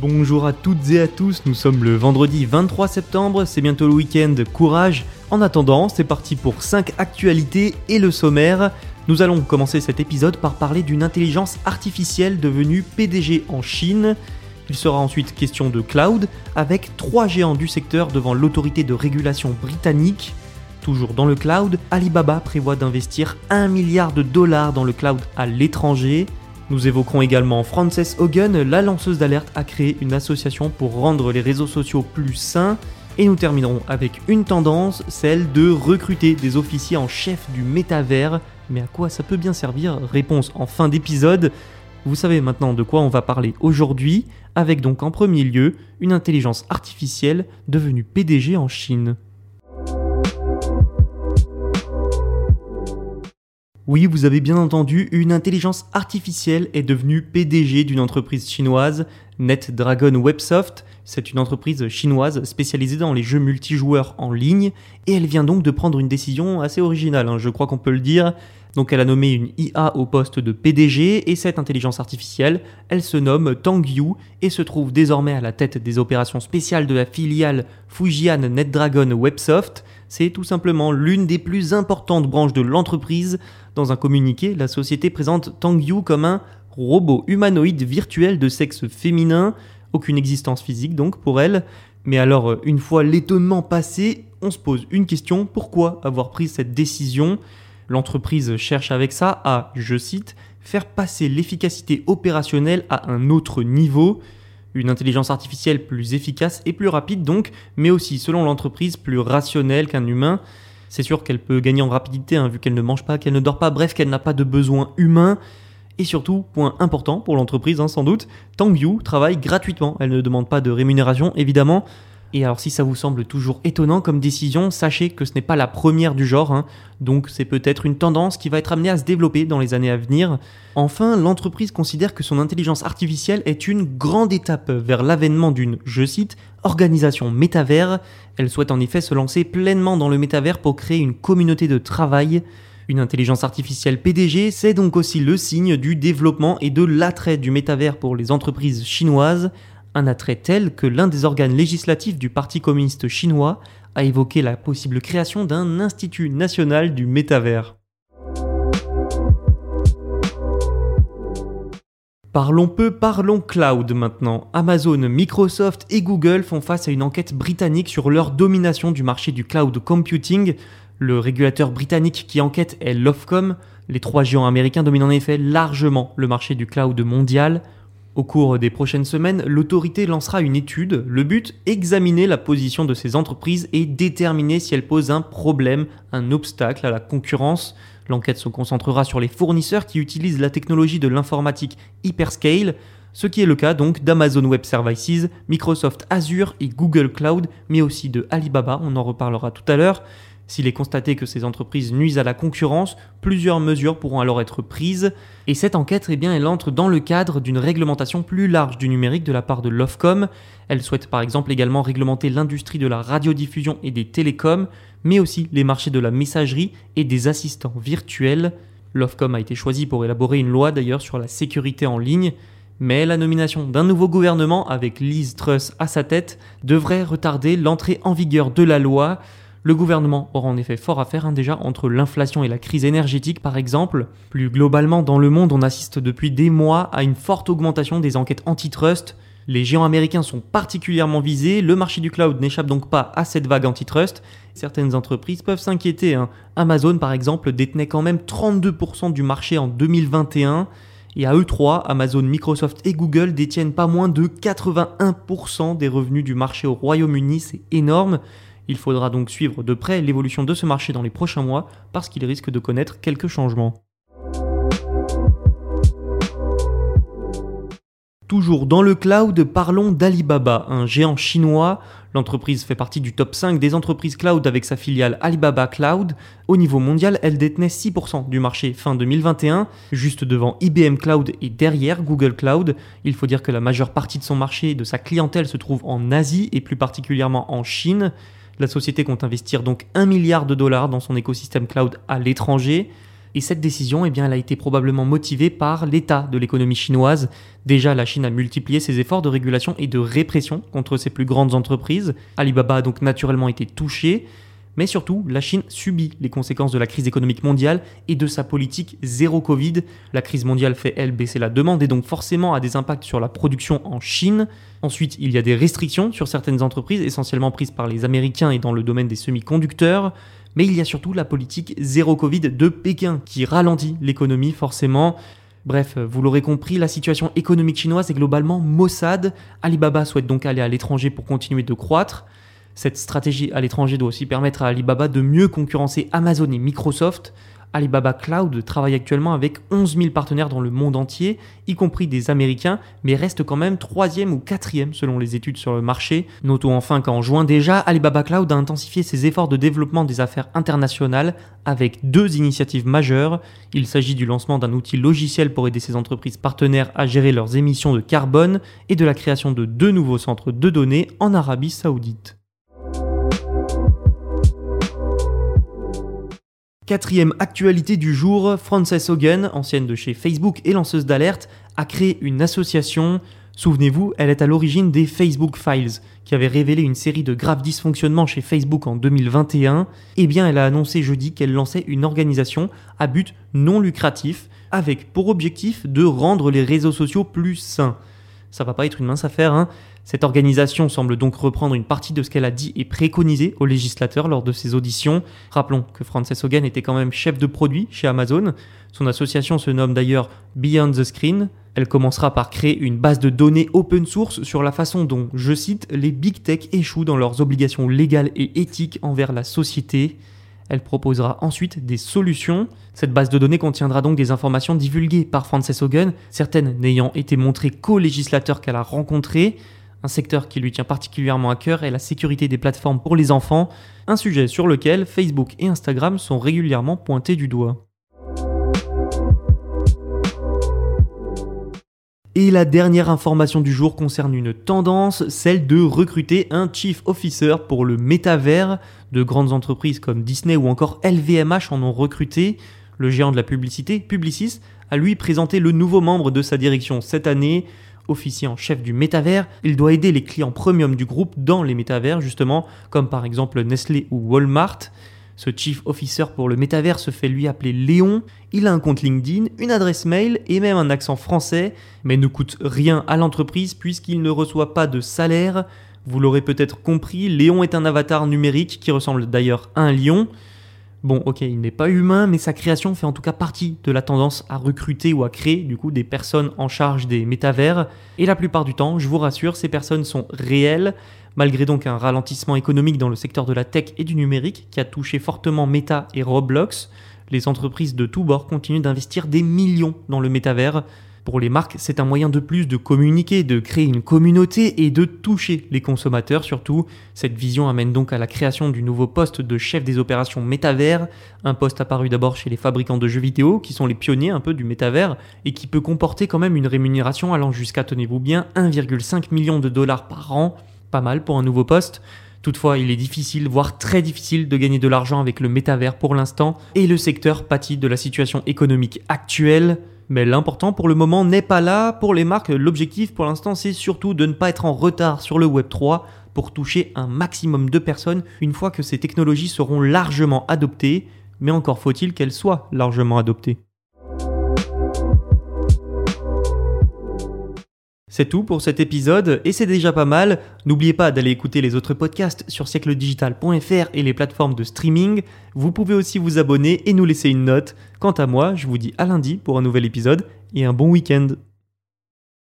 Bonjour à toutes et à tous, nous sommes le vendredi 23 septembre, c'est bientôt le week-end, courage. En attendant, c'est parti pour 5 actualités et le sommaire. Nous allons commencer cet épisode par parler d'une intelligence artificielle devenue PDG en Chine. Il sera ensuite question de cloud, avec trois géants du secteur devant l'autorité de régulation britannique. Toujours dans le cloud, Alibaba prévoit d'investir 1 milliard de dollars dans le cloud à l'étranger. Nous évoquerons également Frances Hogan, la lanceuse d'alerte a créé une association pour rendre les réseaux sociaux plus sains. Et nous terminerons avec une tendance, celle de recruter des officiers en chef du métavers. Mais à quoi ça peut bien servir? Réponse en fin d'épisode. Vous savez maintenant de quoi on va parler aujourd'hui, avec donc en premier lieu une intelligence artificielle devenue PDG en Chine. Oui, vous avez bien entendu, une intelligence artificielle est devenue PDG d'une entreprise chinoise, NetDragon Websoft. C'est une entreprise chinoise spécialisée dans les jeux multijoueurs en ligne, et elle vient donc de prendre une décision assez originale, hein, je crois qu'on peut le dire. Donc elle a nommé une IA au poste de PDG, et cette intelligence artificielle, elle se nomme Tang Yu, et se trouve désormais à la tête des opérations spéciales de la filiale Fujian NetDragon Websoft. C'est tout simplement l'une des plus importantes branches de l'entreprise. Dans un communiqué, la société présente Tang Yu comme un robot humanoïde virtuel de sexe féminin, aucune existence physique donc pour elle. Mais alors, une fois l'étonnement passé, on se pose une question, pourquoi avoir pris cette décision? L'entreprise cherche avec ça à, je cite, faire passer l'efficacité opérationnelle à un autre niveau, une intelligence artificielle plus efficace et plus rapide donc, mais aussi selon l'entreprise plus rationnelle qu'un humain. C'est sûr qu'elle peut gagner en rapidité hein, vu qu'elle ne mange pas, qu'elle ne dort pas, bref qu'elle n'a pas de besoin humain. Et surtout, point important pour l'entreprise hein, sans doute, Tang Yu travaille gratuitement, elle ne demande pas de rémunération évidemment. Et alors si ça vous semble toujours étonnant comme décision, sachez que ce n'est pas la première du genre, hein. donc c'est peut-être une tendance qui va être amenée à se développer dans les années à venir. Enfin, l'entreprise considère que son intelligence artificielle est une grande étape vers l'avènement d'une, je cite, organisation métavers. Elle souhaite en effet se lancer pleinement dans le métavers pour créer une communauté de travail. Une intelligence artificielle PDG, c'est donc aussi le signe du développement et de l'attrait du métavers pour les entreprises chinoises, un attrait tel que l'un des organes législatifs du Parti communiste chinois a évoqué la possible création d'un institut national du métavers. Parlons peu, parlons cloud maintenant. Amazon, Microsoft et Google font face à une enquête britannique sur leur domination du marché du cloud computing. Le régulateur britannique qui enquête est l'Ofcom. Les trois géants américains dominent en effet largement le marché du cloud mondial. Au cours des prochaines semaines, l'autorité lancera une étude. Le but, examiner la position de ces entreprises et déterminer si elles posent un problème, un obstacle à la concurrence. L'enquête se concentrera sur les fournisseurs qui utilisent la technologie de l'informatique hyperscale, ce qui est le cas donc d'Amazon Web Services, Microsoft Azure et Google Cloud, mais aussi de Alibaba, on en reparlera tout à l'heure. S'il est constaté que ces entreprises nuisent à la concurrence, plusieurs mesures pourront alors être prises. Et cette enquête, eh bien, elle entre dans le cadre d'une réglementation plus large du numérique de la part de l'Ofcom. Elle souhaite par exemple également réglementer l'industrie de la radiodiffusion et des télécoms, mais aussi les marchés de la messagerie et des assistants virtuels. L'Ofcom a été choisi pour élaborer une loi d'ailleurs sur la sécurité en ligne. Mais la nomination d'un nouveau gouvernement avec Liz Truss à sa tête devrait retarder l'entrée en vigueur de la loi. Le gouvernement aura en effet fort à faire hein, déjà entre l'inflation et la crise énergétique par exemple. Plus globalement dans le monde on assiste depuis des mois à une forte augmentation des enquêtes antitrust. Les géants américains sont particulièrement visés, le marché du cloud n'échappe donc pas à cette vague antitrust. Certaines entreprises peuvent s'inquiéter. hein. Amazon par exemple détenait quand même 32% du marché en 2021. Et à eux trois, Amazon, Microsoft et Google détiennent pas moins de 81% des revenus du marché au Royaume-Uni, c'est énorme. Il faudra donc suivre de près l'évolution de ce marché dans les prochains mois parce qu'il risque de connaître quelques changements. Toujours dans le cloud, parlons d'Alibaba, un géant chinois. L'entreprise fait partie du top 5 des entreprises cloud avec sa filiale Alibaba Cloud. Au niveau mondial, elle détenait 6% du marché fin 2021, juste devant IBM Cloud et derrière Google Cloud. Il faut dire que la majeure partie de son marché et de sa clientèle se trouve en Asie et plus particulièrement en Chine. La société compte investir donc 1 milliard de dollars dans son écosystème cloud à l'étranger. Et cette décision, eh elle a été probablement motivée par l'état de l'économie chinoise. Déjà, la Chine a multiplié ses efforts de régulation et de répression contre ses plus grandes entreprises. Alibaba a donc naturellement été touché. Mais surtout, la Chine subit les conséquences de la crise économique mondiale et de sa politique zéro Covid. La crise mondiale fait, elle, baisser la demande et donc forcément a des impacts sur la production en Chine. Ensuite, il y a des restrictions sur certaines entreprises, essentiellement prises par les Américains et dans le domaine des semi-conducteurs. Mais il y a surtout la politique zéro Covid de Pékin qui ralentit l'économie forcément. Bref, vous l'aurez compris, la situation économique chinoise est globalement maussade. Alibaba souhaite donc aller à l'étranger pour continuer de croître. Cette stratégie à l'étranger doit aussi permettre à Alibaba de mieux concurrencer Amazon et Microsoft. Alibaba Cloud travaille actuellement avec 11 000 partenaires dans le monde entier, y compris des Américains, mais reste quand même troisième ou quatrième selon les études sur le marché. Notons enfin qu'en juin déjà, Alibaba Cloud a intensifié ses efforts de développement des affaires internationales avec deux initiatives majeures. Il s'agit du lancement d'un outil logiciel pour aider ses entreprises partenaires à gérer leurs émissions de carbone et de la création de deux nouveaux centres de données en Arabie saoudite. Quatrième actualité du jour, Frances Hogan, ancienne de chez Facebook et lanceuse d'alerte, a créé une association. Souvenez-vous, elle est à l'origine des Facebook Files, qui avait révélé une série de graves dysfonctionnements chez Facebook en 2021. Eh bien, elle a annoncé jeudi qu'elle lançait une organisation à but non lucratif, avec pour objectif de rendre les réseaux sociaux plus sains. Ça va pas être une mince affaire, hein. Cette organisation semble donc reprendre une partie de ce qu'elle a dit et préconisé aux législateurs lors de ses auditions. Rappelons que Frances Hogan était quand même chef de produit chez Amazon. Son association se nomme d'ailleurs Beyond the Screen. Elle commencera par créer une base de données open source sur la façon dont, je cite, les big tech échouent dans leurs obligations légales et éthiques envers la société. Elle proposera ensuite des solutions. Cette base de données contiendra donc des informations divulguées par Frances Hogan, certaines n'ayant été montrées qu'aux législateurs qu'elle a rencontrés. Un secteur qui lui tient particulièrement à cœur est la sécurité des plateformes pour les enfants, un sujet sur lequel Facebook et Instagram sont régulièrement pointés du doigt. Et la dernière information du jour concerne une tendance, celle de recruter un Chief Officer pour le métavers. De grandes entreprises comme Disney ou encore LVMH en ont recruté. Le géant de la publicité, Publicis, a lui présenté le nouveau membre de sa direction cette année. Officier en chef du métavers, il doit aider les clients premium du groupe dans les métavers, justement, comme par exemple Nestlé ou Walmart. Ce chief officer pour le métavers se fait lui appeler Léon. Il a un compte LinkedIn, une adresse mail et même un accent français, mais ne coûte rien à l'entreprise puisqu'il ne reçoit pas de salaire. Vous l'aurez peut-être compris, Léon est un avatar numérique qui ressemble d'ailleurs à un lion. Bon, ok, il n'est pas humain, mais sa création fait en tout cas partie de la tendance à recruter ou à créer du coup des personnes en charge des métavers. Et la plupart du temps, je vous rassure, ces personnes sont réelles. Malgré donc un ralentissement économique dans le secteur de la tech et du numérique qui a touché fortement Meta et Roblox, les entreprises de tous bords continuent d'investir des millions dans le métavers. Pour les marques, c'est un moyen de plus de communiquer, de créer une communauté et de toucher les consommateurs surtout. Cette vision amène donc à la création du nouveau poste de chef des opérations métavers, un poste apparu d'abord chez les fabricants de jeux vidéo qui sont les pionniers un peu du métavers et qui peut comporter quand même une rémunération allant jusqu'à, tenez-vous bien, 1,5 million de dollars par an pas mal pour un nouveau poste. Toutefois, il est difficile, voire très difficile, de gagner de l'argent avec le métavers pour l'instant, et le secteur pâtit de la situation économique actuelle. Mais l'important pour le moment n'est pas là. Pour les marques, l'objectif pour l'instant, c'est surtout de ne pas être en retard sur le Web 3 pour toucher un maximum de personnes une fois que ces technologies seront largement adoptées, mais encore faut-il qu'elles soient largement adoptées. C'est tout pour cet épisode et c'est déjà pas mal. N'oubliez pas d'aller écouter les autres podcasts sur siècledigital.fr et les plateformes de streaming. Vous pouvez aussi vous abonner et nous laisser une note. Quant à moi, je vous dis à lundi pour un nouvel épisode et un bon week-end.